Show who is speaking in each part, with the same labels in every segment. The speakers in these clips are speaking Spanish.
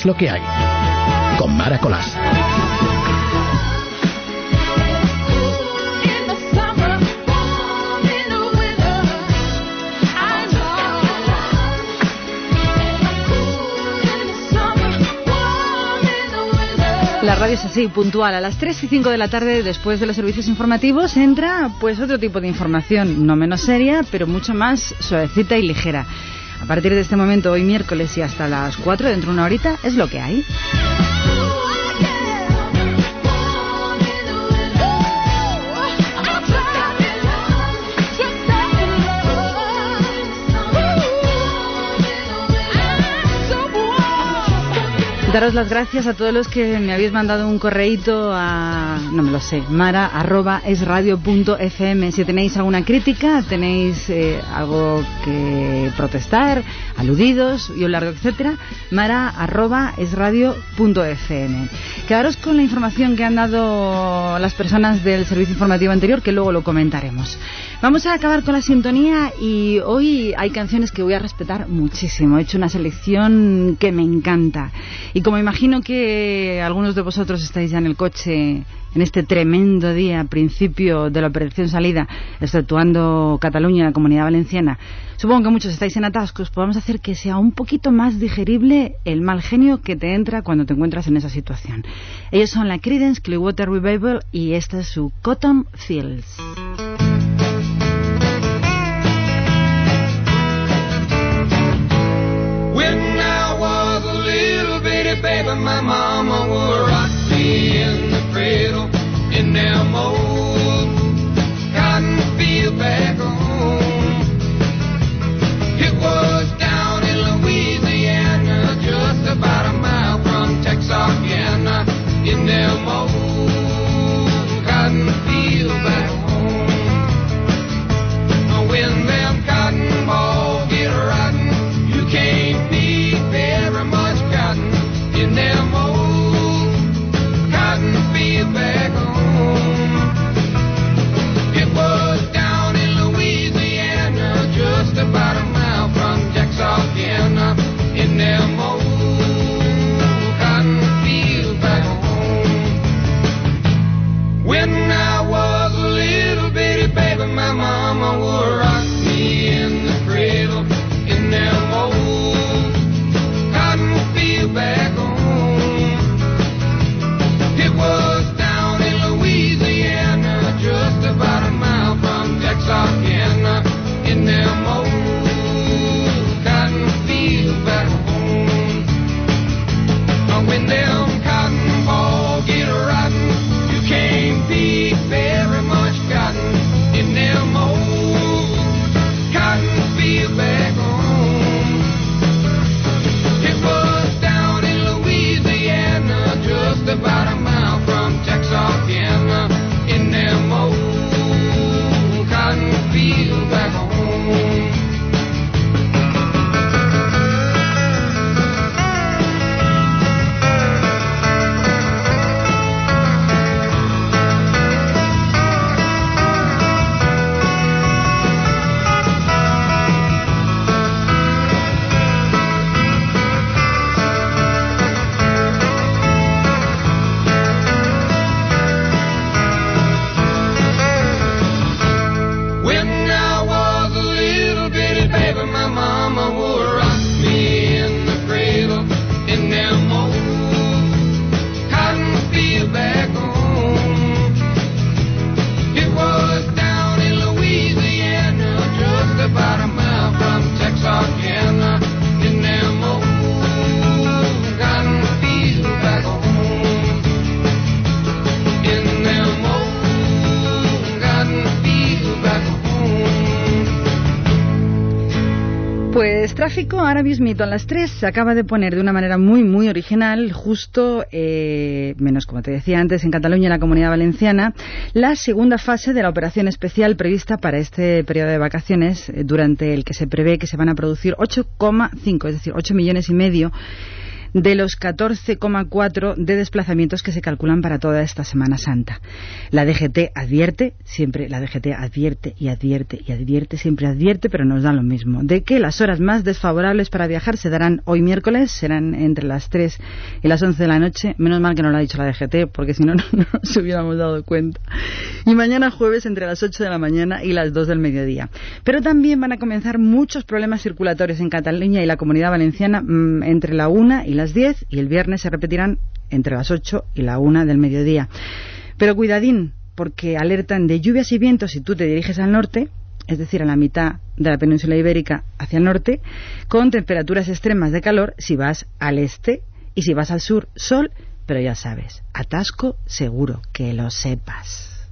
Speaker 1: es lo que hay. Con Mara Colás.
Speaker 2: La radio es así, puntual. A las 3 y 5 de la tarde, después de los servicios informativos, entra pues otro tipo de información, no menos seria, pero mucho más suavecita y ligera. A partir de este momento, hoy miércoles y hasta las 4, dentro de una horita, es lo que hay. Daros las gracias a todos los que me habéis mandado un correíto a, no me lo sé, mara arroba Si tenéis alguna crítica, tenéis eh, algo que protestar, aludidos y un largo etcétera, mara arroba Quedaros con la información que han dado las personas del servicio informativo anterior, que luego lo comentaremos. Vamos a acabar con la sintonía y hoy hay canciones que voy a respetar muchísimo. He hecho una selección que me encanta. Y como imagino que algunos de vosotros estáis ya en el coche en este tremendo día, principio de la operación salida, exceptuando Cataluña y la Comunidad Valenciana, supongo que muchos estáis en atascos, podemos hacer que sea un poquito más digerible el mal genio que te entra cuando te encuentras en esa situación. Ellos son la Creedence Clearwater Revival y esta es su Cotton Fields. Ahora mismito a las 3 se acaba de poner de una manera muy, muy original, justo, eh, menos como te decía antes, en Cataluña y en la Comunidad Valenciana, la segunda fase de la operación especial prevista para este periodo de vacaciones, eh, durante el que se prevé que se van a producir 8,5, es decir, 8 millones y medio
Speaker 3: de los 14,4 de desplazamientos que se calculan para toda esta Semana Santa. La DGT advierte, siempre la DGT advierte y advierte y advierte, siempre advierte, pero nos da lo mismo, de que las horas más desfavorables para viajar se darán hoy miércoles, serán entre las 3 y las 11 de la noche. Menos mal que no lo ha dicho la DGT, porque si no, no nos hubiéramos dado cuenta. Y mañana jueves entre las 8 de la mañana y las 2 del mediodía. Pero también van a comenzar muchos problemas circulatorios en Cataluña y la Comunidad Valenciana mmm, entre la 1 y las 10 y el viernes se repetirán entre las 8 y la 1 del mediodía. Pero cuidadín, porque alertan de lluvias y vientos si tú te diriges al norte, es decir, a la mitad de la península ibérica hacia el norte, con temperaturas extremas de calor si vas al este y si vas al sur, sol, pero ya sabes, atasco seguro, que lo sepas.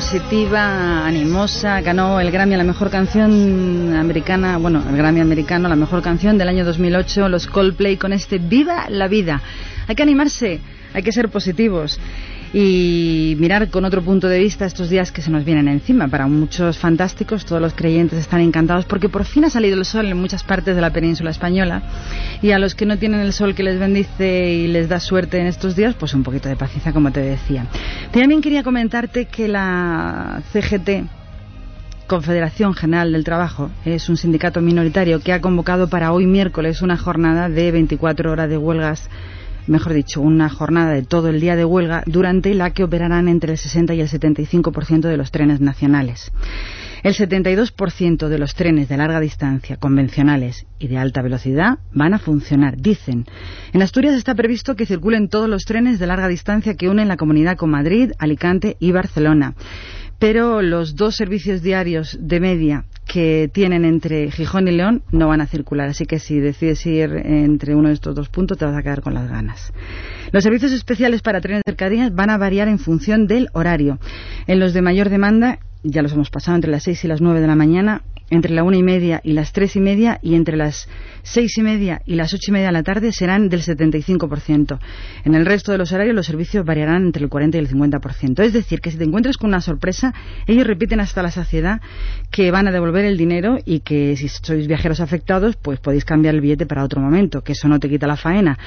Speaker 3: Positiva, animosa, ganó el Grammy a la mejor canción americana, bueno, el Grammy americano, la mejor canción del año 2008, los Coldplay con este Viva la vida. Hay que animarse, hay que ser positivos y mirar con otro punto de vista estos días que se nos vienen encima. Para muchos fantásticos, todos los creyentes están encantados porque por fin ha salido el sol en muchas partes de la península española y a los que no tienen el sol que les bendice y les da suerte en estos días, pues un poquito de paciencia, como te decía. También quería comentarte que la CGT, Confederación General del Trabajo, es un sindicato minoritario que ha convocado para hoy miércoles una jornada de 24 horas de huelgas mejor dicho, una jornada de todo el día de huelga durante la que operarán entre el 60 y el 75% de los trenes nacionales. El 72% de los trenes de larga distancia convencionales y de alta velocidad van a funcionar, dicen. En Asturias está previsto que circulen todos los trenes de larga distancia que unen la comunidad con Madrid, Alicante y Barcelona. Pero los dos servicios diarios de media que tienen entre Gijón y León no van a circular, así que si decides ir entre uno de estos dos puntos te vas a quedar con las ganas. Los servicios especiales para trenes de cercanías van a variar en función del horario. En los de mayor demanda, ya los hemos pasado entre las 6 y las 9 de la mañana, entre la una y media y las tres y media y entre las seis y media y las ocho y media de la tarde serán del 75%. En el resto de los horarios los servicios variarán entre el 40 y el 50%. Es decir, que si te encuentras con una sorpresa, ellos repiten hasta la saciedad que van a devolver el dinero y que si sois viajeros afectados, pues podéis cambiar el billete para otro momento, que eso no te quita la faena.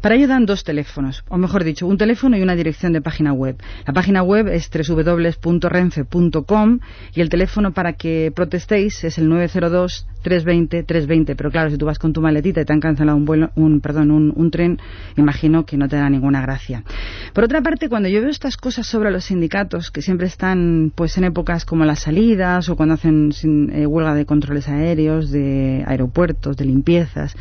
Speaker 3: Para ello dan dos teléfonos, o mejor dicho, un teléfono y una dirección de página web. La página web es www.renfe.com y el teléfono para que protestéis es el 902 320 320, pero claro, si tú vas con tu maletita y te han cancelado un vuelo, un perdón, un, un tren, imagino que no te da ninguna gracia. Por otra parte, cuando yo veo estas cosas sobre los sindicatos que siempre están pues en épocas como las salidas o cuando hacen sin, eh, huelga de controles aéreos, de aeropuertos, de limpiezas,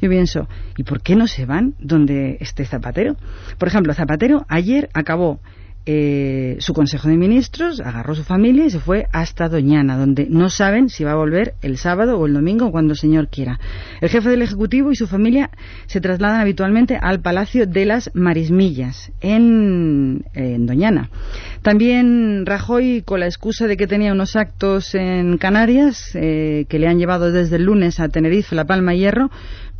Speaker 3: yo pienso, ¿y por qué no se van donde esté Zapatero? Por ejemplo, Zapatero ayer acabó eh, su Consejo de Ministros, agarró su familia y se fue hasta Doñana, donde no saben si va a volver el sábado o el domingo cuando el señor quiera. El jefe del Ejecutivo y su familia se trasladan habitualmente al Palacio de las Marismillas, en, en Doñana. También Rajoy, con la excusa de que tenía unos actos en Canarias, eh, que le han llevado desde el lunes a Tenerife, La Palma y Hierro,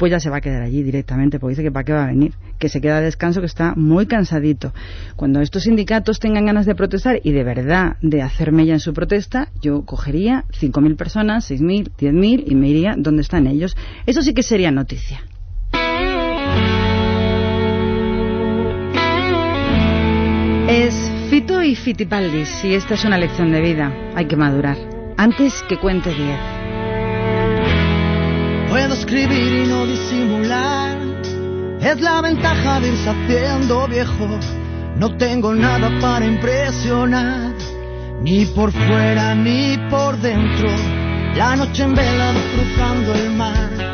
Speaker 3: pues ya se va a quedar allí directamente, porque dice que para qué va a venir, que se queda a descanso, que está muy cansadito. Cuando estos sindicatos tengan ganas de protestar y de verdad de hacer mella en su protesta, yo cogería 5.000 personas, 6.000, 10.000 y me iría donde están ellos. Eso sí que sería noticia. Es Fito y Fitipaldis y esta es una lección de vida. Hay que madurar. Antes que cuente 10.
Speaker 4: Puedo escribir y no disimular. Es la ventaja de irse haciendo viejo. No tengo nada para impresionar. Ni por fuera ni por dentro. La noche en vela cruzando el mar.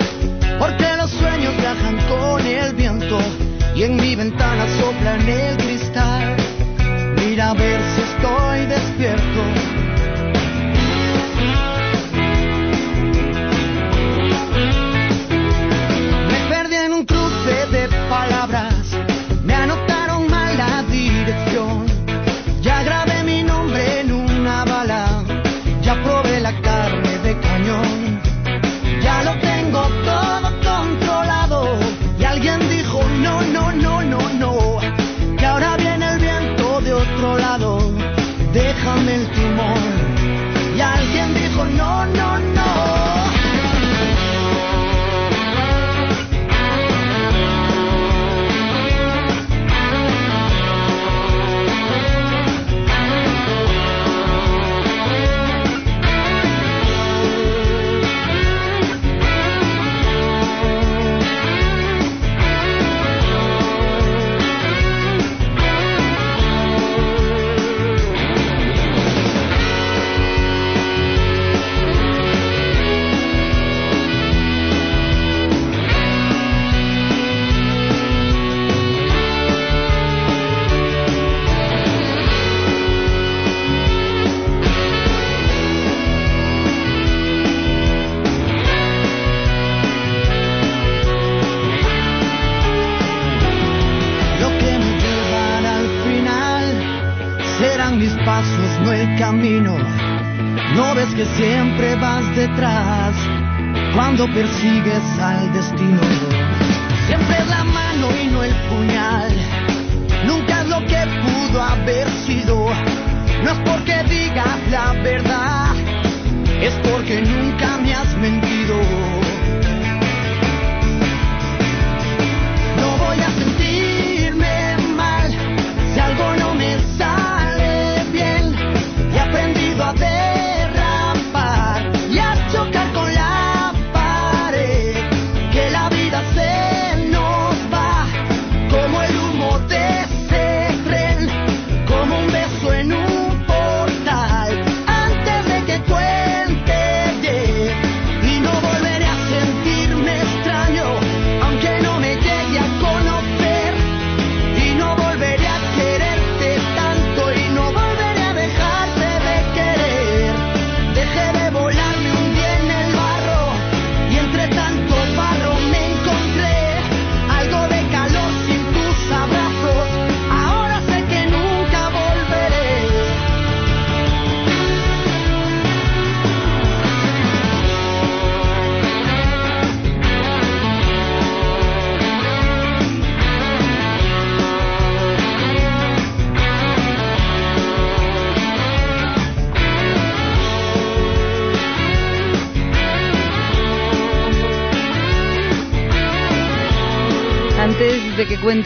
Speaker 4: Porque los sueños viajan con el viento. Y en mi ventana soplan el cristal. Mira a ver si estoy despierto.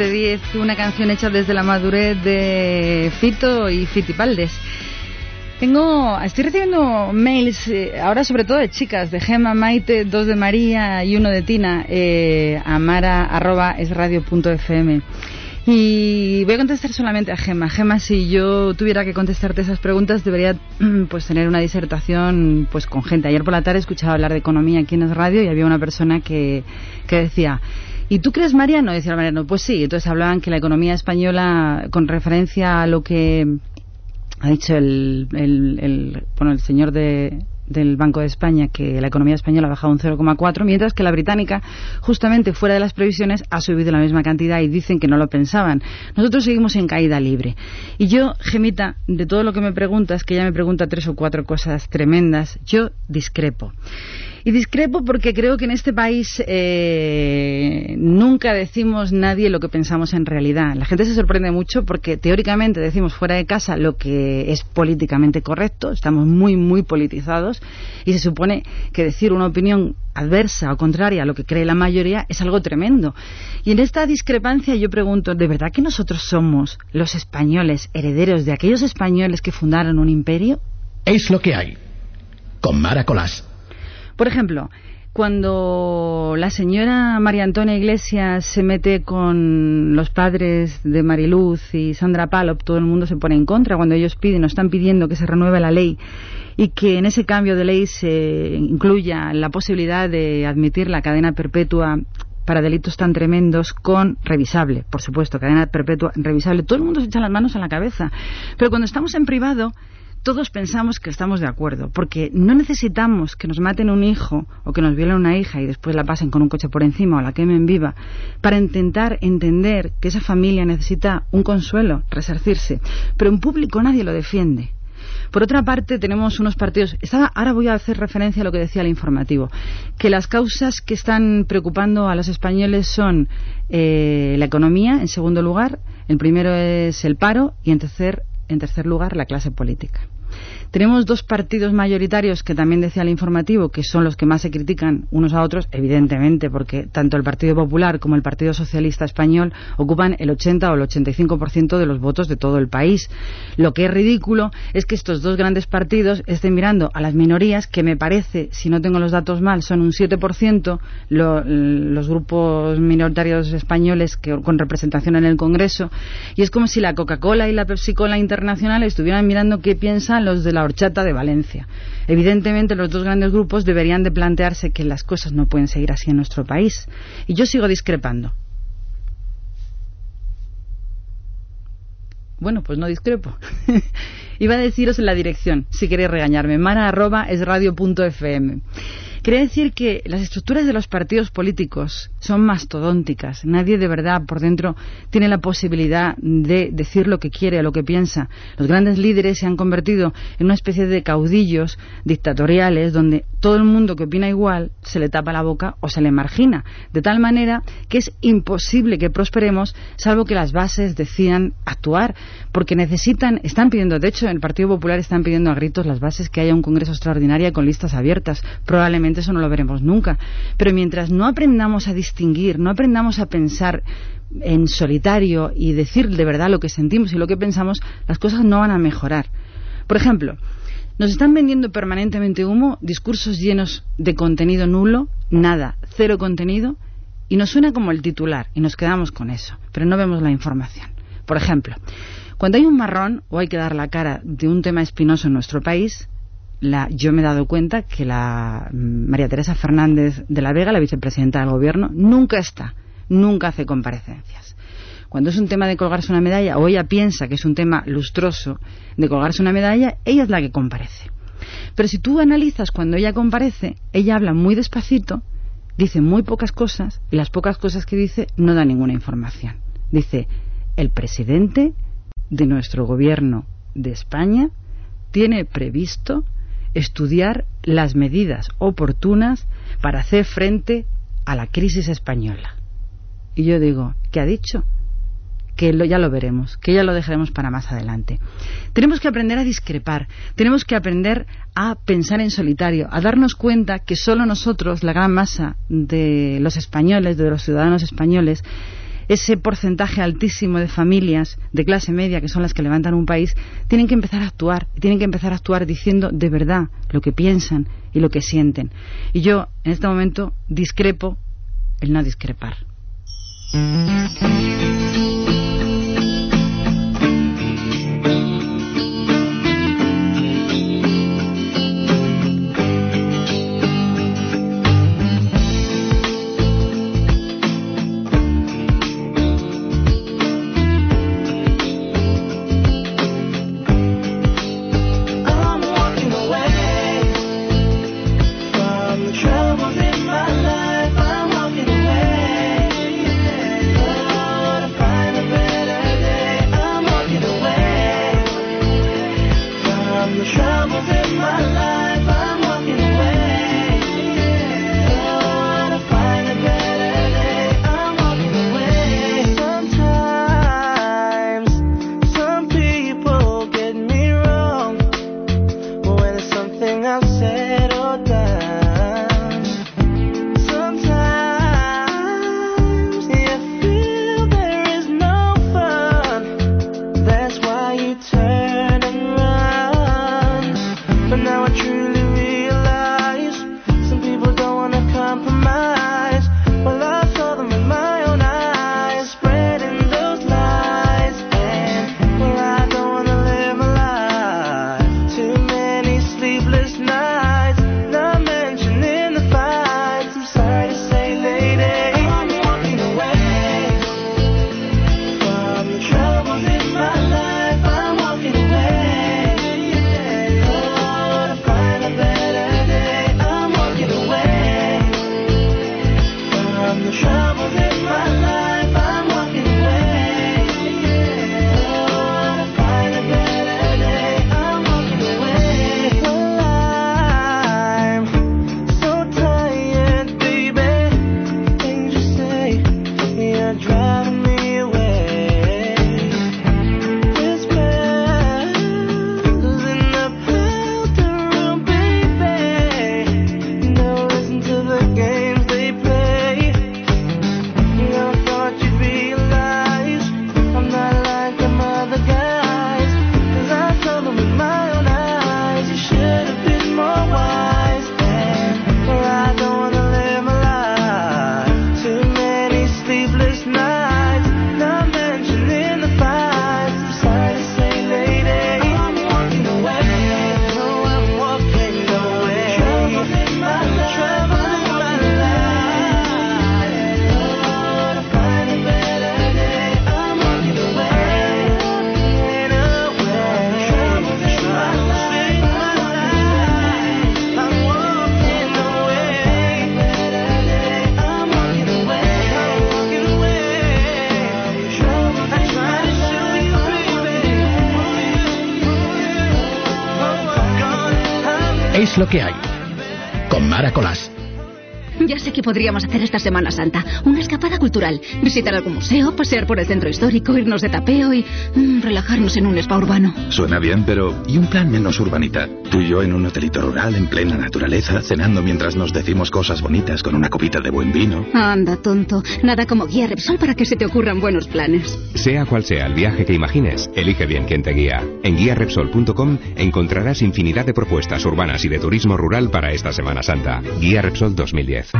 Speaker 3: De que cuente 10, una canción hecha desde la madurez de Fito y Fitipaldes. Tengo, estoy recibiendo mails, eh, ahora sobre todo de chicas, de Gema, Maite, dos de María y uno de Tina, eh, amara arroba es radio punto fm. Y voy a contestar solamente a Gema. Gema, si yo tuviera que contestarte esas preguntas, debería pues tener una disertación pues con gente. Ayer por la tarde escuchaba hablar de economía aquí en el radio y había una persona que, que decía, ¿y tú crees Mariano? Decía Mariano, pues sí. Entonces hablaban que la economía española, con referencia a lo que ha dicho el, el, el, bueno, el señor de, del Banco de España que la economía española ha bajado un 0,4, mientras que la británica, justamente fuera de las previsiones, ha subido la misma cantidad y dicen que no lo pensaban. Nosotros seguimos en caída libre. Y yo, Gemita, de todo lo que me preguntas, que ella me pregunta tres o cuatro cosas tremendas, yo discrepo. Y discrepo porque creo que en este país eh, nunca decimos nadie lo que pensamos en realidad. La gente se sorprende mucho porque teóricamente decimos fuera de casa lo que es políticamente correcto, estamos muy, muy politizados y se supone que decir una opinión adversa o contraria a lo que cree la mayoría es algo tremendo. Y en esta discrepancia yo pregunto, ¿de verdad que nosotros somos los españoles herederos de aquellos españoles que fundaron un imperio?
Speaker 1: Es lo que hay. Con Mara Colás.
Speaker 3: Por ejemplo, cuando la señora María Antonia Iglesias se mete con los padres de Mariluz y Sandra Palop, todo el mundo se pone en contra cuando ellos piden o están pidiendo que se renueve la ley y que en ese cambio de ley se incluya la posibilidad de admitir la cadena perpetua para delitos tan tremendos con revisable, por supuesto, cadena perpetua revisable. Todo el mundo se echa las manos a la cabeza. Pero cuando estamos en privado, todos pensamos que estamos de acuerdo, porque no necesitamos que nos maten un hijo o que nos violen una hija y después la pasen con un coche por encima o la quemen viva, para intentar entender que esa familia necesita un consuelo, resarcirse. Pero en público nadie lo defiende. Por otra parte, tenemos unos partidos. Estaba, ahora voy a hacer referencia a lo que decía el informativo, que las causas que están preocupando a los españoles son eh, la economía, en segundo lugar, el primero es el paro y en tercer en tercer lugar, la clase política. Tenemos dos partidos mayoritarios que también decía el informativo, que son los que más se critican unos a otros, evidentemente, porque tanto el Partido Popular como el Partido Socialista Español ocupan el 80 o el 85% de los votos de todo el país. Lo que es ridículo es que estos dos grandes partidos estén mirando a las minorías, que me parece, si no tengo los datos mal, son un 7%, lo, los grupos minoritarios españoles que, con representación en el Congreso, y es como si la Coca-Cola y la Pepsi-Cola internacional estuvieran mirando qué piensan los de la horchata de Valencia. Evidentemente, los dos grandes grupos deberían de plantearse que las cosas no pueden seguir así en nuestro país. Y yo sigo discrepando. Bueno, pues no discrepo. Iba a deciros en la dirección, si queréis regañarme. Mara arroba es radio fm. Quería decir que las estructuras de los partidos políticos son mastodónticas. Nadie de verdad por dentro tiene la posibilidad de decir lo que quiere o lo que piensa. Los grandes líderes se han convertido en una especie de caudillos dictatoriales donde todo el mundo que opina igual se le tapa la boca o se le margina. De tal manera que es imposible que prosperemos salvo que las bases decidan actuar porque necesitan, están pidiendo, de hecho, el Partido Popular están pidiendo a gritos las bases que haya un Congreso extraordinario con listas abiertas. Probablemente eso no lo veremos nunca. Pero mientras no aprendamos a distinguir, no aprendamos a pensar en solitario y decir de verdad lo que sentimos y lo que pensamos, las cosas no van a mejorar. Por ejemplo, nos están vendiendo permanentemente humo, discursos llenos de contenido nulo, nada, cero contenido, y nos suena como el titular, y nos quedamos con eso, pero no vemos la información. Por ejemplo, cuando hay un marrón o hay que dar la cara de un tema espinoso en nuestro país, la, yo me he dado cuenta que la mm, María Teresa Fernández de la Vega, la vicepresidenta del Gobierno, nunca está, nunca hace comparecencias. Cuando es un tema de colgarse una medalla, o ella piensa que es un tema lustroso de colgarse una medalla, ella es la que comparece. Pero si tú analizas cuando ella comparece, ella habla muy despacito, dice muy pocas cosas, y las pocas cosas que dice no da ninguna información. Dice, el presidente de nuestro gobierno de España tiene previsto estudiar las medidas oportunas para hacer frente a la crisis española. Y yo digo, ¿qué ha dicho? Que lo, ya lo veremos, que ya lo dejaremos para más adelante. Tenemos que aprender a discrepar, tenemos que aprender a pensar en solitario, a darnos cuenta que solo nosotros, la gran masa de los españoles, de los ciudadanos españoles,
Speaker 5: ese porcentaje altísimo de familias de clase media, que son las que levantan un país, tienen que empezar a actuar, tienen que empezar a actuar diciendo de verdad lo que piensan y lo que sienten. Y yo, en este momento, discrepo el no discrepar.
Speaker 1: Que hay.
Speaker 6: Que podríamos hacer esta Semana Santa. Una escapada cultural. Visitar algún museo, pasear por el centro histórico, irnos de tapeo y mm, relajarnos en un spa urbano.
Speaker 7: Suena bien, pero ¿y un plan menos urbanita? Tú y yo en un hotelito rural en plena naturaleza, cenando mientras nos decimos cosas bonitas con una copita de buen vino.
Speaker 6: Anda, tonto. Nada como guía Repsol para que se te ocurran buenos planes.
Speaker 8: Sea cual sea el viaje que imagines, elige bien quien te guía. En guiarepsol.com encontrarás infinidad de propuestas urbanas y de turismo rural para esta Semana Santa. Guía Repsol 2010.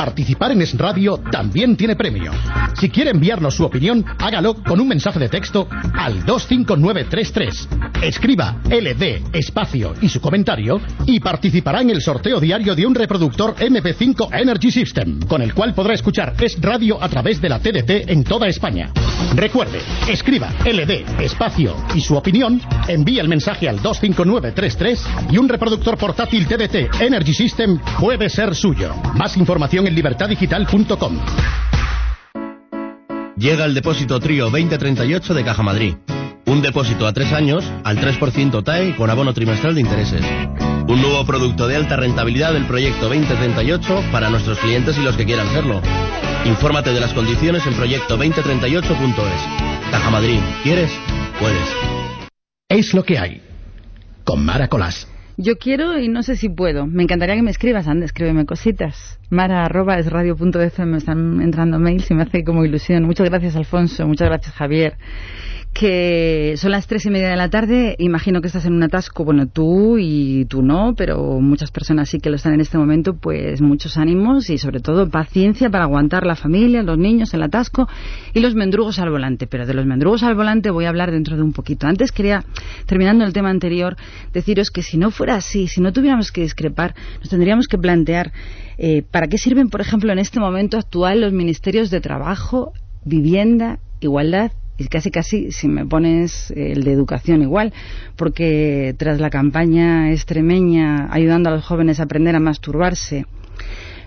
Speaker 1: Participar en Es Radio también tiene premio. Si quiere enviarnos su opinión, hágalo con un mensaje de texto al 25933. Escriba LD, espacio y su comentario y participará en el sorteo diario de un reproductor MP5 Energy System, con el cual podrá escuchar Es Radio a través de la TDT en toda España. Recuerde, escriba LD, espacio y su opinión, envíe el mensaje al 25933 y un reproductor portátil TDT Energy System puede ser suyo. Más información en libertadigital.com.
Speaker 9: Llega el depósito trío 2038 de Caja Madrid. Un depósito a tres años al 3% TAE con abono trimestral de intereses. Un nuevo producto de alta rentabilidad del proyecto 2038 para nuestros clientes y los que quieran hacerlo. Infórmate de las condiciones en proyecto2038.es. Caja Madrid, ¿quieres? Puedes.
Speaker 1: Es lo que hay. Con Mara Colás.
Speaker 3: Yo quiero y no sé si puedo. Me encantaría que me escribas, anda, escríbeme cositas. Mara arroba es radio.fm, me están entrando mails y me hace como ilusión. Muchas gracias, Alfonso. Muchas gracias, Javier. Que son las tres y media de la tarde. Imagino que estás en un atasco. Bueno, tú y tú no, pero muchas personas sí que lo están en este momento. Pues muchos ánimos y sobre todo paciencia para aguantar la familia, los niños, el atasco y los mendrugos al volante. Pero de los mendrugos al volante voy a hablar dentro de un poquito. Antes quería, terminando el tema anterior, deciros que si no fuera así, si no tuviéramos que discrepar, nos tendríamos que plantear eh, para qué sirven, por ejemplo, en este momento actual los ministerios de Trabajo, Vivienda, Igualdad y casi casi si me pones eh, el de educación igual, porque tras la campaña extremeña ayudando a los jóvenes a aprender a masturbarse,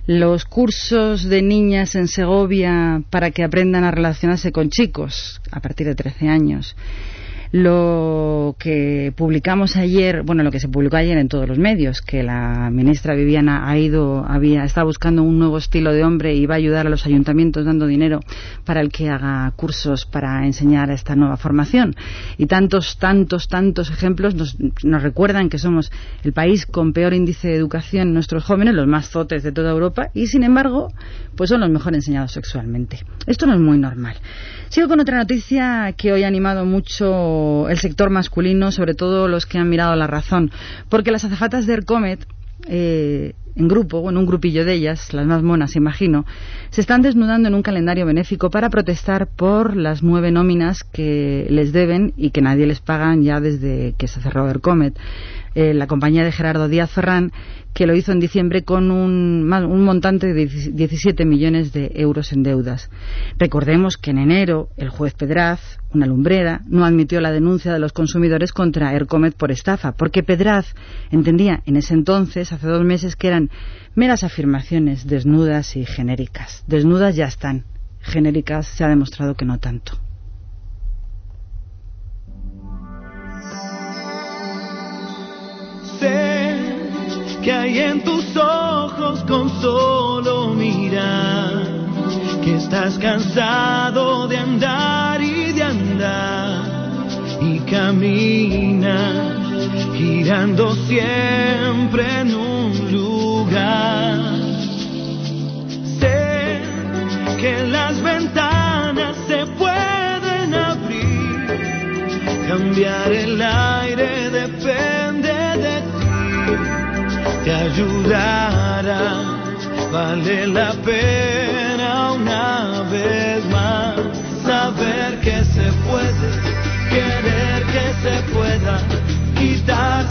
Speaker 3: los cursos de niñas en Segovia para que aprendan a relacionarse con chicos a partir de 13 años, lo que publicamos ayer, bueno, lo que se publicó ayer en todos los medios, que la ministra Viviana ha ido, había, está buscando un nuevo estilo de hombre y va a ayudar a los ayuntamientos dando dinero para el que haga cursos para enseñar esta nueva formación. Y tantos, tantos, tantos ejemplos nos, nos recuerdan que somos el país con peor índice de educación en nuestros jóvenes, los más zotes de toda Europa, y sin embargo, pues son los mejor enseñados sexualmente. Esto no es muy normal. Sigo con otra noticia que hoy ha animado mucho el sector masculino, sobre todo los que han mirado la razón, porque las azafatas de Ercomet, eh, en grupo, bueno, un grupillo de ellas, las más monas, imagino, se están desnudando en un calendario benéfico para protestar por las nueve nóminas que les deben y que nadie les pagan ya desde que se cerró Ercomet. Eh, la compañía de Gerardo Díaz Ferrán, que lo hizo en diciembre con un, un montante de 17 millones de euros en deudas. Recordemos que en enero el juez Pedraz, una lumbrera, no admitió la denuncia de los consumidores contra Ercomet por estafa, porque Pedraz entendía en ese entonces, hace dos meses, que eran meras afirmaciones desnudas y genéricas. Desnudas ya están, genéricas se ha demostrado que no tanto.
Speaker 10: Sé que hay en tus ojos con solo mirar que estás cansado de andar y caminas girando siempre en un lugar. Sé que las ventanas se pueden abrir, cambiar el aire depende de ti, te ayudará, vale la pena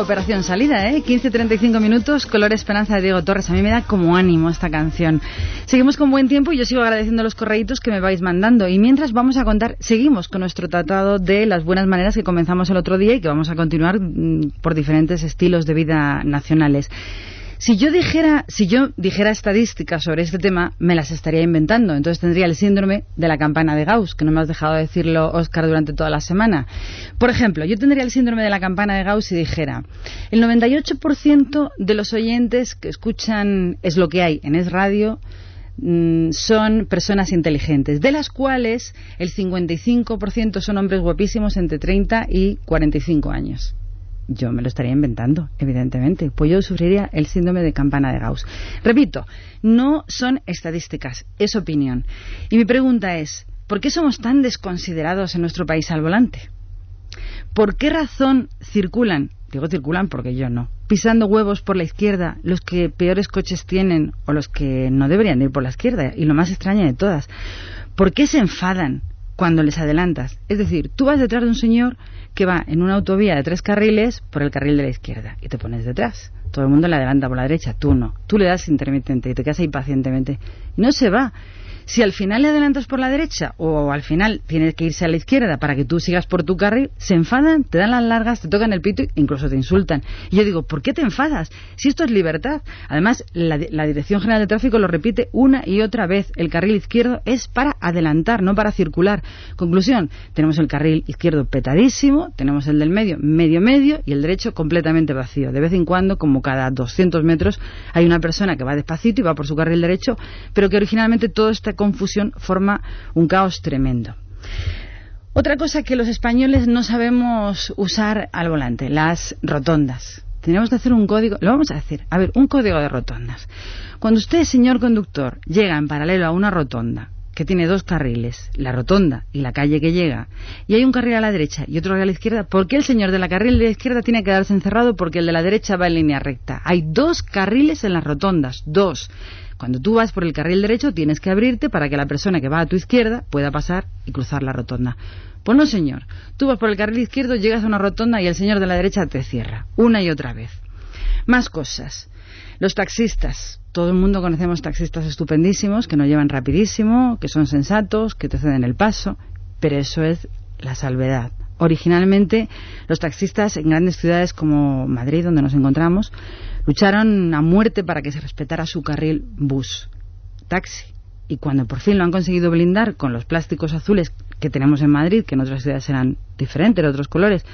Speaker 3: operación salida, ¿eh? 15-35 minutos, Color Esperanza de Diego Torres. A mí me da como ánimo esta canción. Seguimos con buen tiempo y yo sigo agradeciendo los correitos que me vais mandando. Y mientras vamos a contar, seguimos con nuestro tratado de las buenas maneras que comenzamos el otro día y que vamos a continuar mm, por diferentes estilos de vida nacionales. Si yo dijera, si yo dijera estadísticas sobre este tema, me las estaría inventando. Entonces tendría el síndrome de la campana de Gauss, que no me has dejado decirlo, Oscar, durante toda la semana. Por ejemplo, yo tendría el síndrome de la campana de Gauss si dijera, el 98% de los oyentes que escuchan Es lo que hay en Es Radio mm, son personas inteligentes, de las cuales el 55% son hombres guapísimos entre 30 y 45 años. Yo me lo estaría inventando, evidentemente. Pues yo sufriría el síndrome de campana de Gauss. Repito, no son estadísticas, es opinión. Y mi pregunta es, ¿por qué somos tan desconsiderados en nuestro país al volante? ¿Por qué razón circulan, digo circulan porque yo no, pisando huevos por la izquierda los que peores coches tienen o los que no deberían ir por la izquierda? Y lo más extraño de todas, ¿por qué se enfadan cuando les adelantas? Es decir, tú vas detrás de un señor que va en una autovía de tres carriles por el carril de la izquierda y te pones detrás. Todo el mundo le adelanta por la derecha, tú no. Tú le das intermitente y te quedas ahí pacientemente. No se va. Si al final le adelantas por la derecha o al final tienes que irse a la izquierda para que tú sigas por tu carril, se enfadan, te dan las largas, te tocan el pito e incluso te insultan. Y yo digo, ¿por qué te enfadas? Si esto es libertad. Además, la, la Dirección General de Tráfico lo repite una y otra vez. El carril izquierdo es para adelantar, no para circular. Conclusión, tenemos el carril izquierdo petadísimo, tenemos el del medio medio medio y el derecho completamente vacío. De vez en cuando, como cada 200 metros, hay una persona que va despacito y va por su carril derecho, pero que originalmente todo confusión forma un caos tremendo. Otra cosa que los españoles no sabemos usar al volante, las rotondas. Tenemos que hacer un código, lo vamos a hacer, a ver, un código de rotondas. Cuando usted, señor conductor, llega en paralelo a una rotonda que tiene dos carriles, la rotonda y la calle que llega, y hay un carril a la derecha y otro a la izquierda, ¿por qué el señor de la carril de la izquierda tiene que quedarse encerrado porque el de la derecha va en línea recta? Hay dos carriles en las rotondas, dos. Cuando tú vas por el carril derecho tienes que abrirte para que la persona que va a tu izquierda pueda pasar y cruzar la rotonda. Pues no, señor. Tú vas por el carril izquierdo, llegas a una rotonda y el señor de la derecha te cierra. Una y otra vez. Más cosas. Los taxistas. Todo el mundo conocemos taxistas estupendísimos que nos llevan rapidísimo, que son sensatos, que te ceden el paso, pero eso es la salvedad. Originalmente, los taxistas en grandes ciudades como Madrid, donde nos encontramos, lucharon a muerte para que se respetara su carril bus, taxi. Y cuando por fin lo han conseguido blindar con los plásticos azules que tenemos en Madrid, que en otras ciudades eran diferentes, de otros colores,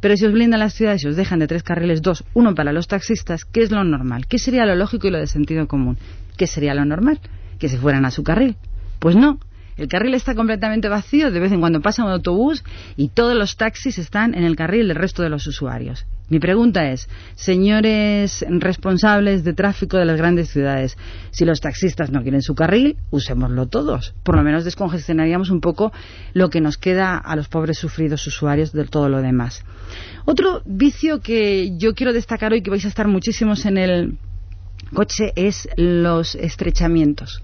Speaker 3: pero si os blindan las ciudades y os dejan de tres carriles dos, uno para los taxistas, ¿qué es lo normal? ¿Qué sería lo lógico y lo de sentido común? ¿Qué sería lo normal? Que se fueran a su carril. Pues no. El carril está completamente vacío, de vez en cuando pasa un autobús y todos los taxis están en el carril del resto de los usuarios. Mi pregunta es, señores responsables de tráfico de las grandes ciudades, si los taxistas no quieren su carril, usémoslo todos. Por lo menos descongestionaríamos un poco lo que nos queda a los pobres sufridos usuarios de todo lo demás. Otro vicio que yo quiero destacar hoy, que vais a estar muchísimos en el coche, es los estrechamientos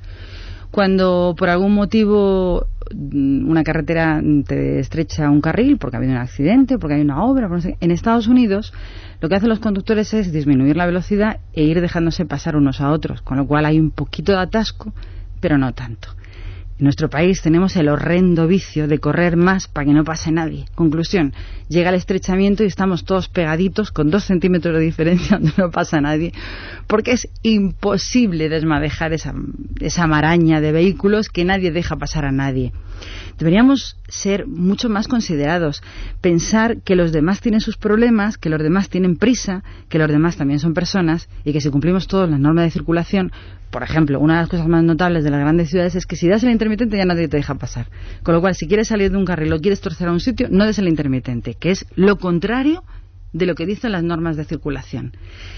Speaker 3: cuando por algún motivo mm, una carretera te estrecha un carril porque ha habido un accidente, porque hay una obra, en Estados Unidos lo que hacen los conductores es disminuir la velocidad e ir dejándose pasar unos a otros, con lo cual hay un poquito de atasco, pero no tanto. En nuestro país tenemos el horrendo vicio de correr más para que no pase nadie. Conclusión, llega el estrechamiento y estamos todos pegaditos con dos centímetros de diferencia donde no pasa nadie, porque es imposible desmadejar esa, esa maraña de vehículos que nadie deja pasar a nadie. Deberíamos ser mucho más considerados, pensar que los demás tienen sus problemas, que los demás tienen prisa, que los demás también son personas y que si cumplimos todas las normas de circulación, por ejemplo, una de las cosas más notables de las grandes ciudades es que si das el intermitente ya nadie te deja pasar. Con lo cual, si quieres salir de un carril o quieres torcer a un sitio, no des el intermitente, que es lo contrario de lo que dicen las normas de circulación.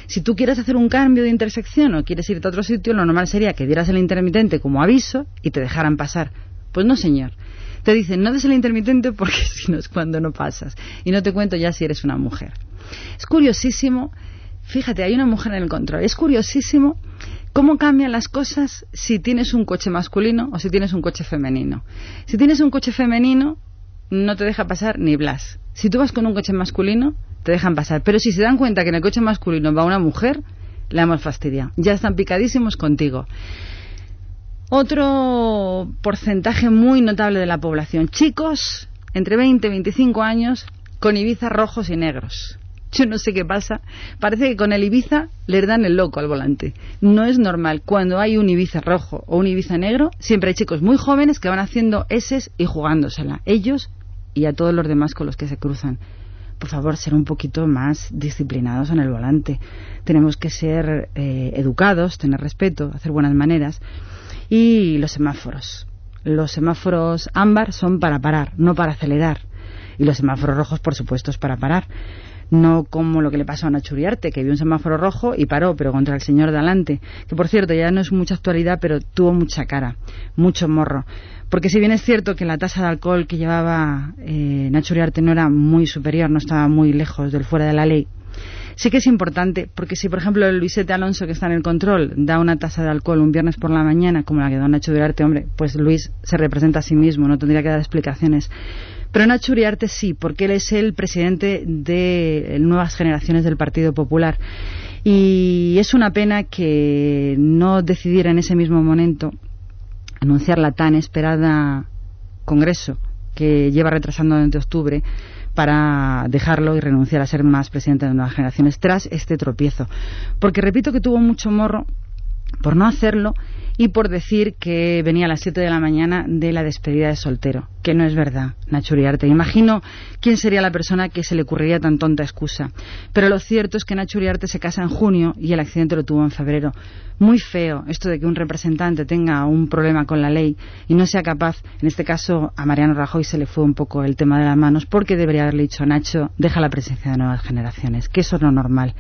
Speaker 3: Si tú quieres hacer un cambio de intersección o quieres irte a otro sitio, lo normal sería que dieras el intermitente como aviso y te dejaran pasar. Pues no, señor. Te dicen, no des el intermitente porque si no es cuando no pasas. Y no te cuento ya si eres una mujer. Es curiosísimo, fíjate, hay una mujer en el control. Es curiosísimo cómo cambian las cosas si tienes un coche masculino o si tienes un coche femenino. Si tienes un coche femenino, no te deja pasar ni Blas. Si tú vas con un coche masculino, te dejan pasar. Pero si se dan cuenta que en el coche masculino va una mujer, la hemos fastidiado. Ya están picadísimos contigo. Otro porcentaje muy notable de la población. Chicos entre 20 y 25 años con Ibiza rojos y negros. Yo no sé qué pasa. Parece que con el Ibiza les dan el loco al volante. No es normal. Cuando hay un Ibiza rojo o un Ibiza negro, siempre hay chicos muy jóvenes que van haciendo S y jugándosela. Ellos y a todos los demás con los que se cruzan. Por favor, ser un poquito más disciplinados en el volante. Tenemos que ser eh, educados, tener respeto, hacer buenas maneras. Y los semáforos. Los semáforos ámbar son para parar, no para acelerar. Y los semáforos rojos, por supuesto, es para parar. No como lo que le pasó a Nacho Uriarte, que vio un semáforo rojo y paró, pero contra el señor de adelante. Que, por cierto, ya no es mucha actualidad, pero tuvo mucha cara, mucho morro. Porque si bien es cierto que la tasa de alcohol que llevaba eh, no era muy superior, no estaba muy lejos del fuera de la ley, Sí que es importante, porque si, por ejemplo, Luisete Alonso, que está en el control, da una tasa de alcohol un viernes por la mañana, como la que da Nacho Uriarte, hombre, pues Luis se representa a sí mismo, no tendría que dar explicaciones. Pero Nacho Uriarte sí, porque él es el presidente de nuevas generaciones del Partido Popular. Y es una pena que no decidiera en ese mismo momento anunciar la tan esperada Congreso que lleva retrasando desde octubre para dejarlo y renunciar a ser más presidente de nuevas generaciones tras este tropiezo. Porque repito que tuvo mucho morro por no hacerlo y por decir que venía a las 7 de la mañana de la despedida de soltero, que no es verdad, Nacho Uriarte. Imagino quién sería la persona que se le ocurriría tan tonta excusa. Pero lo cierto es que Nacho Uriarte se casa en junio y el accidente lo tuvo en febrero. Muy feo esto de que un representante tenga un problema con la ley y no sea capaz, en este caso a Mariano Rajoy se le fue un poco el tema de las manos porque debería haberle dicho Nacho, deja la presencia de nuevas generaciones, que eso es lo normal.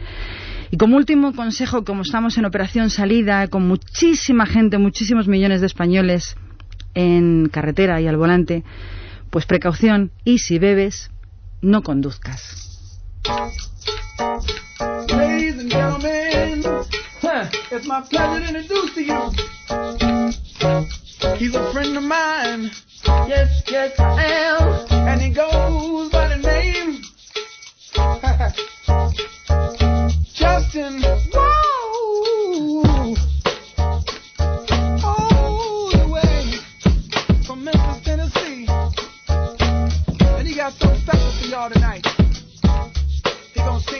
Speaker 3: Y como último consejo, como estamos en operación salida, con muchísima gente, muchísimos millones de españoles en carretera y al volante, pues precaución y si bebes, no conduzcas.
Speaker 2: He's a friend of mine. Yes, yes, I. And he goes by the name Sing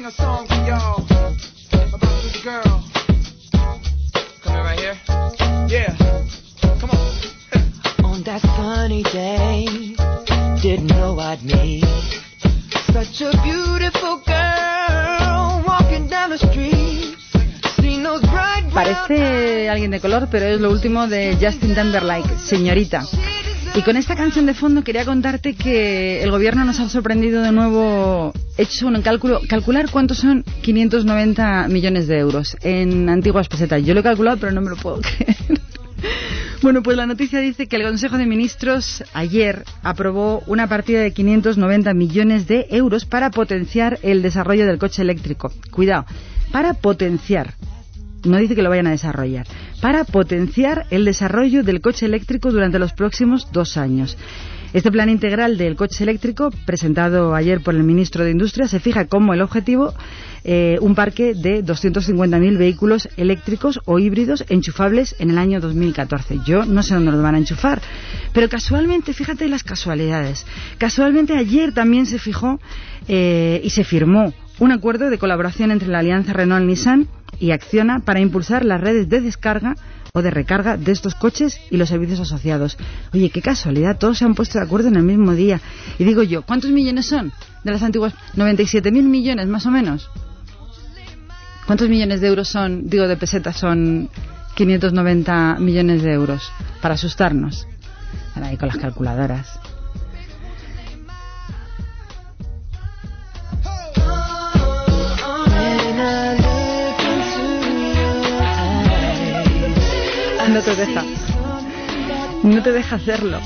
Speaker 2: a song for y'all about this girl. Coming right here? Yeah. Come on.
Speaker 10: On that sunny day, didn't know I'd meet such a beautiful
Speaker 3: Alguien de color, pero es lo último de Justin Timberlake, señorita. Y con esta canción de fondo quería contarte que el gobierno nos ha sorprendido de nuevo, hecho un cálculo, calcular cuántos son 590 millones de euros en antiguas pesetas. Yo lo he calculado, pero no me lo puedo creer. Bueno, pues la noticia dice que el Consejo de Ministros ayer aprobó una partida de 590 millones de euros para potenciar el desarrollo del coche eléctrico. Cuidado, para potenciar. No dice que lo vayan a desarrollar. Para potenciar el desarrollo del coche eléctrico durante los próximos dos años. Este plan integral del coche eléctrico, presentado ayer por el ministro de Industria, se fija como el objetivo eh, un parque de 250.000 vehículos eléctricos o híbridos enchufables en el año 2014. Yo no sé dónde los van a enchufar, pero casualmente, fíjate las casualidades, casualmente ayer también se fijó eh, y se firmó un acuerdo de colaboración entre la alianza Renault-Nissan y Acciona para impulsar las redes de descarga o de recarga de estos coches y los servicios asociados. Oye, qué casualidad, todos se han puesto de acuerdo en el mismo día. Y digo yo, ¿cuántos millones son de las antiguas? 97.000 millones, más o menos. ¿Cuántos millones de euros son, digo, de pesetas son 590 millones de euros? Para asustarnos. Ahí con las calculadoras. No te deja. No te deja hacerlo.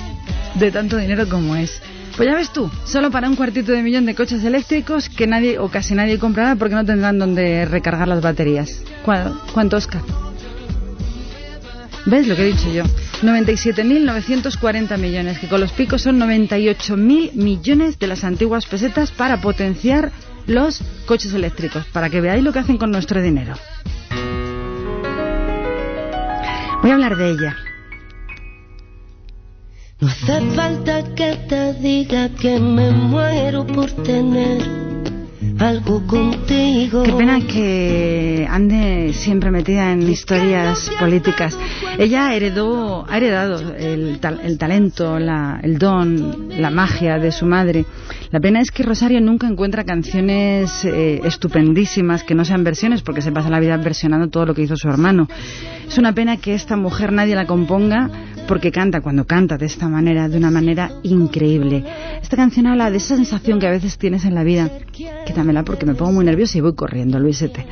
Speaker 3: De tanto dinero como es. Pues ya ves tú, solo para un cuartito de millón de coches eléctricos que nadie o casi nadie comprará porque no tendrán donde recargar las baterías. ¿Cuá- ¿Cuánto, Oscar? ¿Ves lo que he dicho yo? 97.940 millones, que con los picos son 98.000 millones de las antiguas pesetas para potenciar los coches eléctricos, para que veáis lo que hacen con nuestro dinero. Voy a hablar de ella.
Speaker 11: No hace falta que te diga que me muero por tener algo contigo.
Speaker 3: Qué pena que ande siempre metida en historias políticas. Ella heredó, ha heredado el, el talento, la- el don, la magia de su madre. La pena es que Rosario nunca encuentra canciones eh, estupendísimas que no sean versiones, porque se pasa la vida versionando todo lo que hizo su hermano. Es una pena que esta mujer nadie la componga porque canta, cuando canta de esta manera, de una manera increíble. Esta canción habla de esa sensación que a veces tienes en la vida. Quítamela porque me pongo muy nerviosa y voy corriendo, Luisete.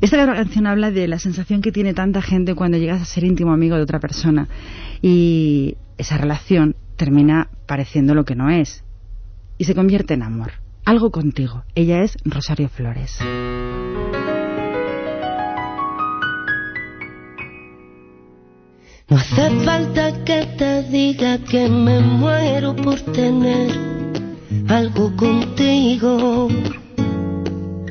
Speaker 3: Esta canción habla de la sensación que tiene tanta gente cuando llegas a ser íntimo amigo de otra persona y esa relación termina pareciendo lo que no es y se convierte en amor. Algo contigo. Ella es Rosario Flores.
Speaker 11: No hace falta que te diga que me muero por tener algo contigo.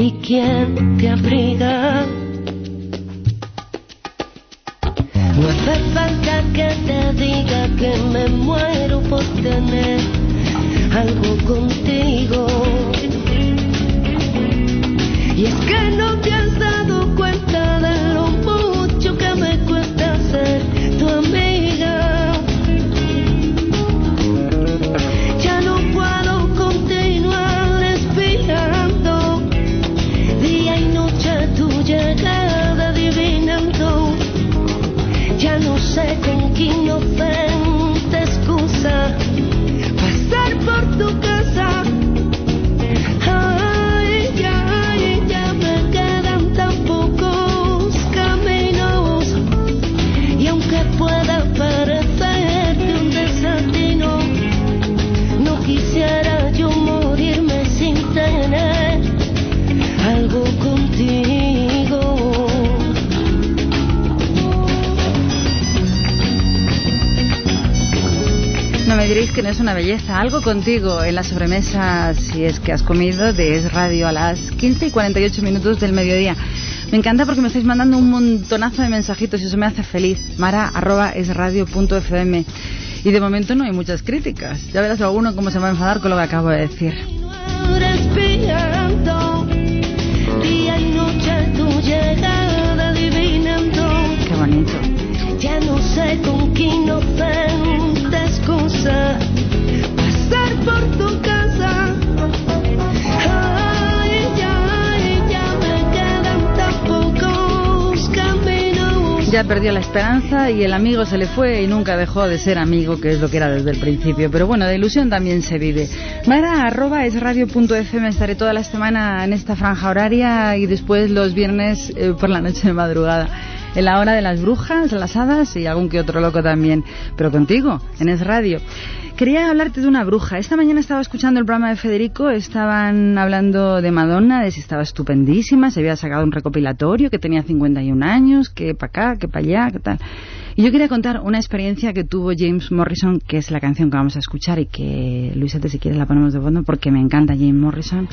Speaker 11: y quien te abriga. No hace falta que te diga que me muero por tener algo contigo. Y es que no te has dado cuenta
Speaker 3: es una belleza. Algo contigo en la sobremesa, si es que has comido, de Es Radio a las 15 y 48 minutos del mediodía. Me encanta porque me estáis mandando un montonazo de mensajitos y eso me hace feliz. Mara arroba esradio.fm. Y de momento no hay muchas críticas. Ya verás alguno cómo se va a enfadar con lo que acabo de decir. Qué bonito.
Speaker 11: Ya no sé con qué inocente Ya
Speaker 3: perdió la esperanza y el amigo se le fue y nunca dejó de ser amigo, que es lo que era desde el principio. Pero bueno, de ilusión también se vive. Mara, arroba es radio.fm, estaré toda la semana en esta franja horaria y después los viernes eh, por la noche de madrugada. En la hora de las brujas, las hadas y algún que otro loco también. Pero contigo, en Es Radio. Quería hablarte de una bruja. Esta mañana estaba escuchando el programa de Federico, estaban hablando de Madonna, de si estaba estupendísima, se había sacado un recopilatorio, que tenía 51 años, que para acá, que para allá, que tal. Y yo quería contar una experiencia que tuvo James Morrison, que es la canción que vamos a escuchar y que, Luisete, si quieres la ponemos de fondo porque me encanta James Morrison.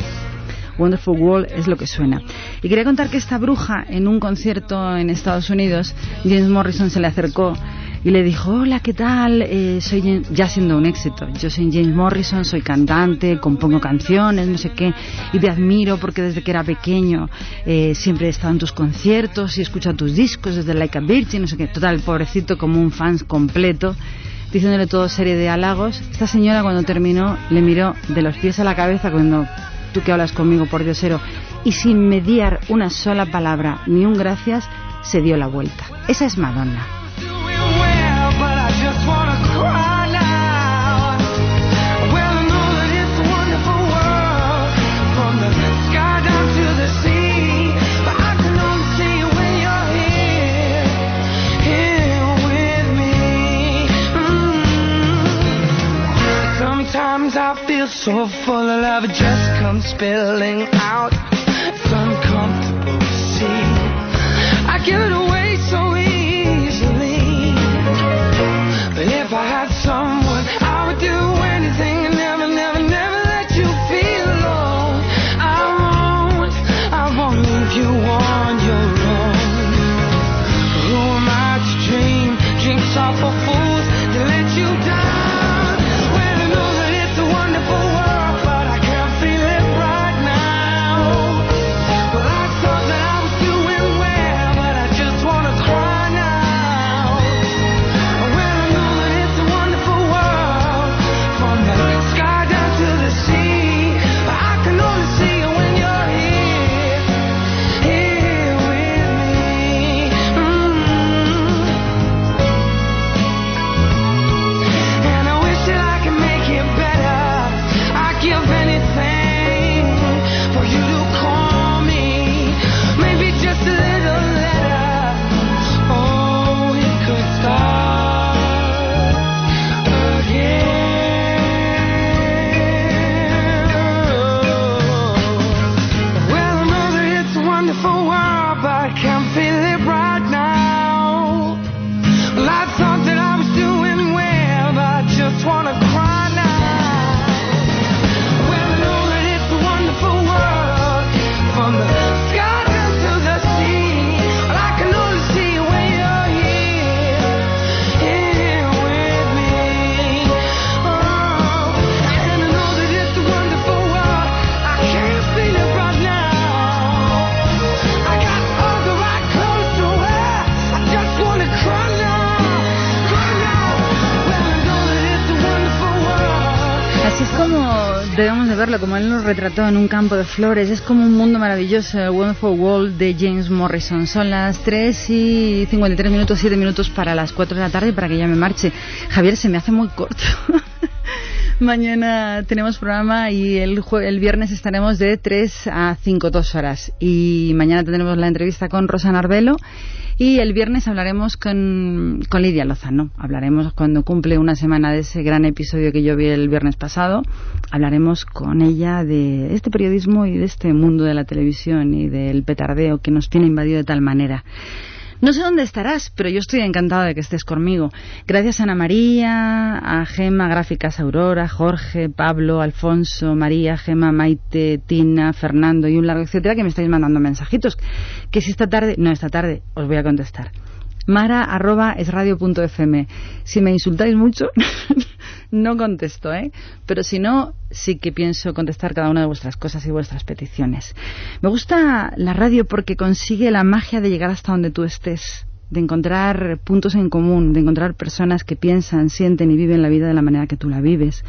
Speaker 3: Wonderful World es lo que suena. Y quería contar que esta bruja, en un concierto en Estados Unidos, James Morrison se le acercó y le dijo, hola, ¿qué tal? Eh, soy ya siendo un éxito. Yo soy James Morrison, soy cantante, compongo canciones, no sé qué, y te admiro porque desde que era pequeño eh, siempre he estado en tus conciertos y he escuchado tus discos desde Like a Virgin, no sé qué. Total, pobrecito como un fan completo diciéndole todo serie de halagos. Esta señora cuando terminó le miró de los pies a la cabeza cuando tú que hablas conmigo por diosero y sin mediar una sola palabra ni un gracias se dio la vuelta. Esa es Madonna.
Speaker 5: Sometimes I feel so full of love, it just comes spilling out. It's uncomfortable to see. I give it away
Speaker 3: como él nos retrató en un campo de flores. Es como un mundo maravilloso, Wonderful World de James Morrison. Son las 3 y 53 minutos, 7 minutos para las 4 de la tarde para que ya me marche. Javier, se me hace muy corto. Mañana tenemos programa y el, jue- el viernes estaremos de 3 a 5, 2 horas. Y mañana tendremos la entrevista con Rosa Arbelo. Y el viernes hablaremos con, con Lidia Lozano. Hablaremos cuando cumple una semana de ese gran episodio que yo vi el viernes pasado. Hablaremos con ella de este periodismo y de este mundo de la televisión y del petardeo que nos tiene invadido de tal manera. No sé dónde estarás, pero yo estoy encantada de que estés conmigo. Gracias a Ana María, a Gema, Gráficas Aurora, Jorge, Pablo, Alfonso, María, Gema, Maite, Tina, Fernando y un largo etcétera que me estáis mandando mensajitos. Que si esta tarde, no esta tarde, os voy a contestar. Mara arroba esradio.fm. Si me insultáis mucho, no contesto, ¿eh? Pero si no, sí que pienso contestar cada una de vuestras cosas y vuestras peticiones. Me gusta la radio porque consigue la magia de llegar hasta donde tú estés, de encontrar puntos en común, de encontrar personas que piensan, sienten y viven la vida de la manera que tú la vives.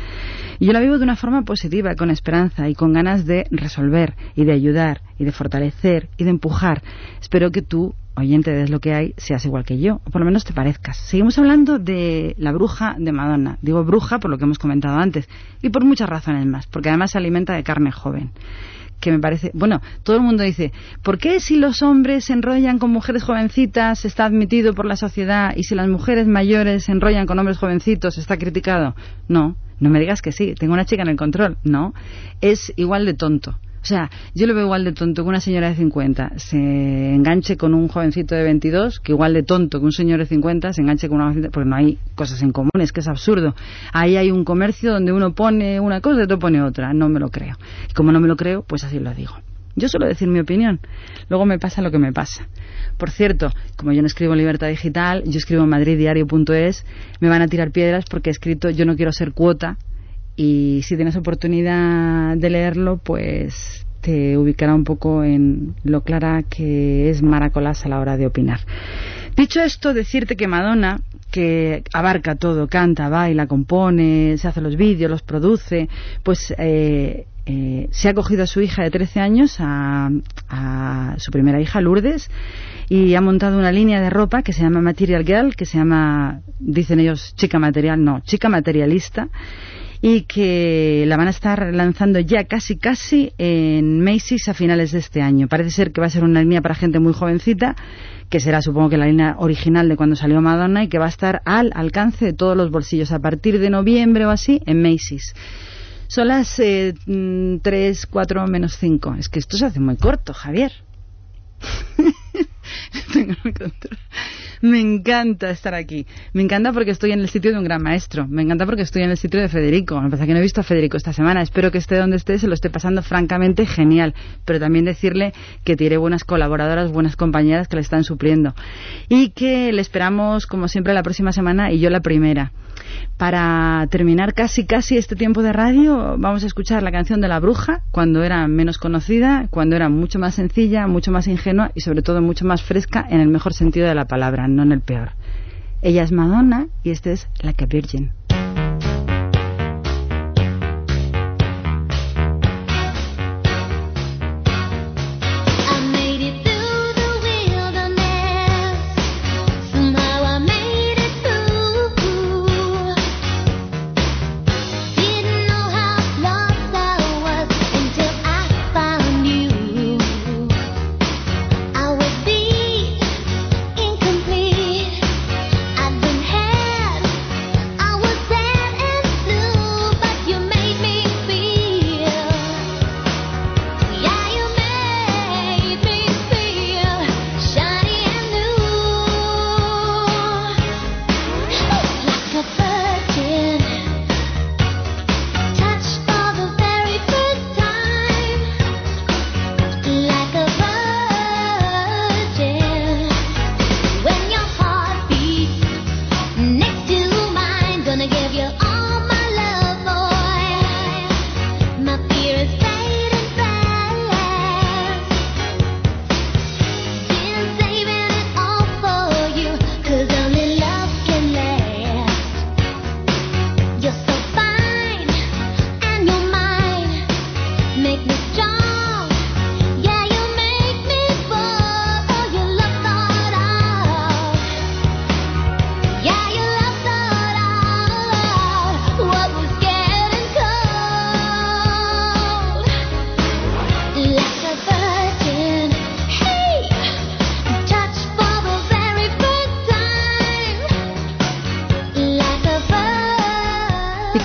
Speaker 3: Y yo la vivo de una forma positiva, con esperanza y con ganas de resolver y de ayudar y de fortalecer y de empujar. Espero que tú oyente de lo que hay, seas igual que yo, o por lo menos te parezcas. Seguimos hablando de la bruja de Madonna. Digo bruja por lo que hemos comentado antes, y por muchas razones más, porque además se alimenta de carne joven. que me parece, bueno, todo el mundo dice, ¿por qué si los hombres se enrollan con mujeres jovencitas está admitido por la sociedad y si las mujeres mayores se enrollan con hombres jovencitos está criticado? No, no me digas que sí, tengo una chica en el control, no, es igual de tonto. O sea, yo lo veo igual de tonto que una señora de 50 se enganche con un jovencito de 22, que igual de tonto que un señor de 50 se enganche con una jovencita, porque no hay cosas en común, es que es absurdo. Ahí hay un comercio donde uno pone una cosa y otro pone otra, no me lo creo. Y como no me lo creo, pues así lo digo. Yo suelo decir mi opinión, luego me pasa lo que me pasa. Por cierto, como yo no escribo en Libertad Digital, yo escribo en madriddiario.es, me van a tirar piedras porque he escrito Yo no quiero ser cuota y si tienes oportunidad de leerlo, pues te ubicará un poco en lo clara que es Maracolás a la hora de opinar. Dicho esto, decirte que Madonna, que abarca todo, canta, baila, compone, se hace los vídeos, los produce, pues eh, eh, se ha cogido a su hija de 13 años, a, a su primera hija, Lourdes, y ha montado una línea de ropa que se llama Material Girl, que se llama, dicen ellos, chica material, no, chica materialista, y que la van a estar lanzando ya casi casi en Macy's a finales de este año. Parece ser que va a ser una línea para gente muy jovencita, que será supongo que la línea original de cuando salió Madonna y que va a estar al alcance de todos los bolsillos a partir de noviembre o así en Macy's. Son las eh, 3, 4 menos 5. Es que esto se hace muy corto, Javier. Tengo el control. Me encanta estar aquí. Me encanta porque estoy en el sitio de un gran maestro. Me encanta porque estoy en el sitio de Federico. Me pasa que no he visto a Federico esta semana. Espero que esté donde esté, se lo esté pasando francamente genial. Pero también decirle que tiene buenas colaboradoras, buenas compañeras que le están supliendo. Y que le esperamos, como siempre, la próxima semana y yo la primera. Para terminar casi casi este tiempo de radio, vamos a escuchar la canción de la bruja, cuando era menos conocida, cuando era mucho más sencilla, mucho más ingenua y sobre todo mucho más fresca en el mejor sentido de la palabra, no en el peor. Ella es Madonna y este es Like a Virgin.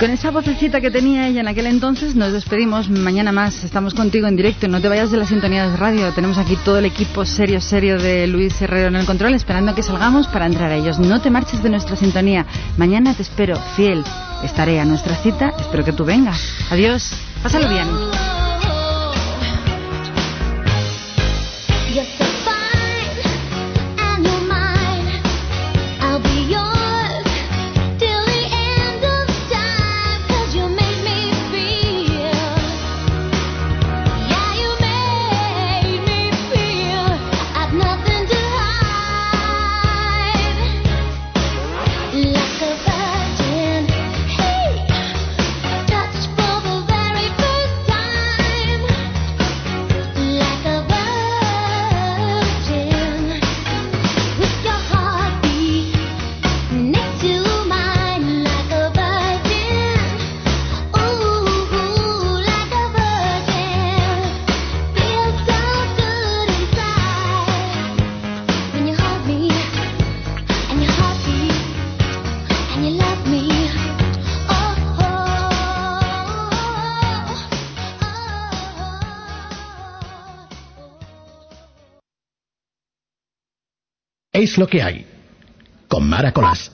Speaker 3: Con esa vocecita que tenía ella en aquel entonces nos despedimos. Mañana más estamos contigo en directo. No te vayas de la sintonía de radio. Tenemos aquí todo el equipo serio, serio de Luis Herrero en el control esperando que salgamos para entrar a ellos. No te marches de nuestra sintonía. Mañana te espero, fiel. Estaré a nuestra cita. Espero que tú vengas. Adiós. Pásalo bien.
Speaker 12: Es lo que hay. Con Mara Colás.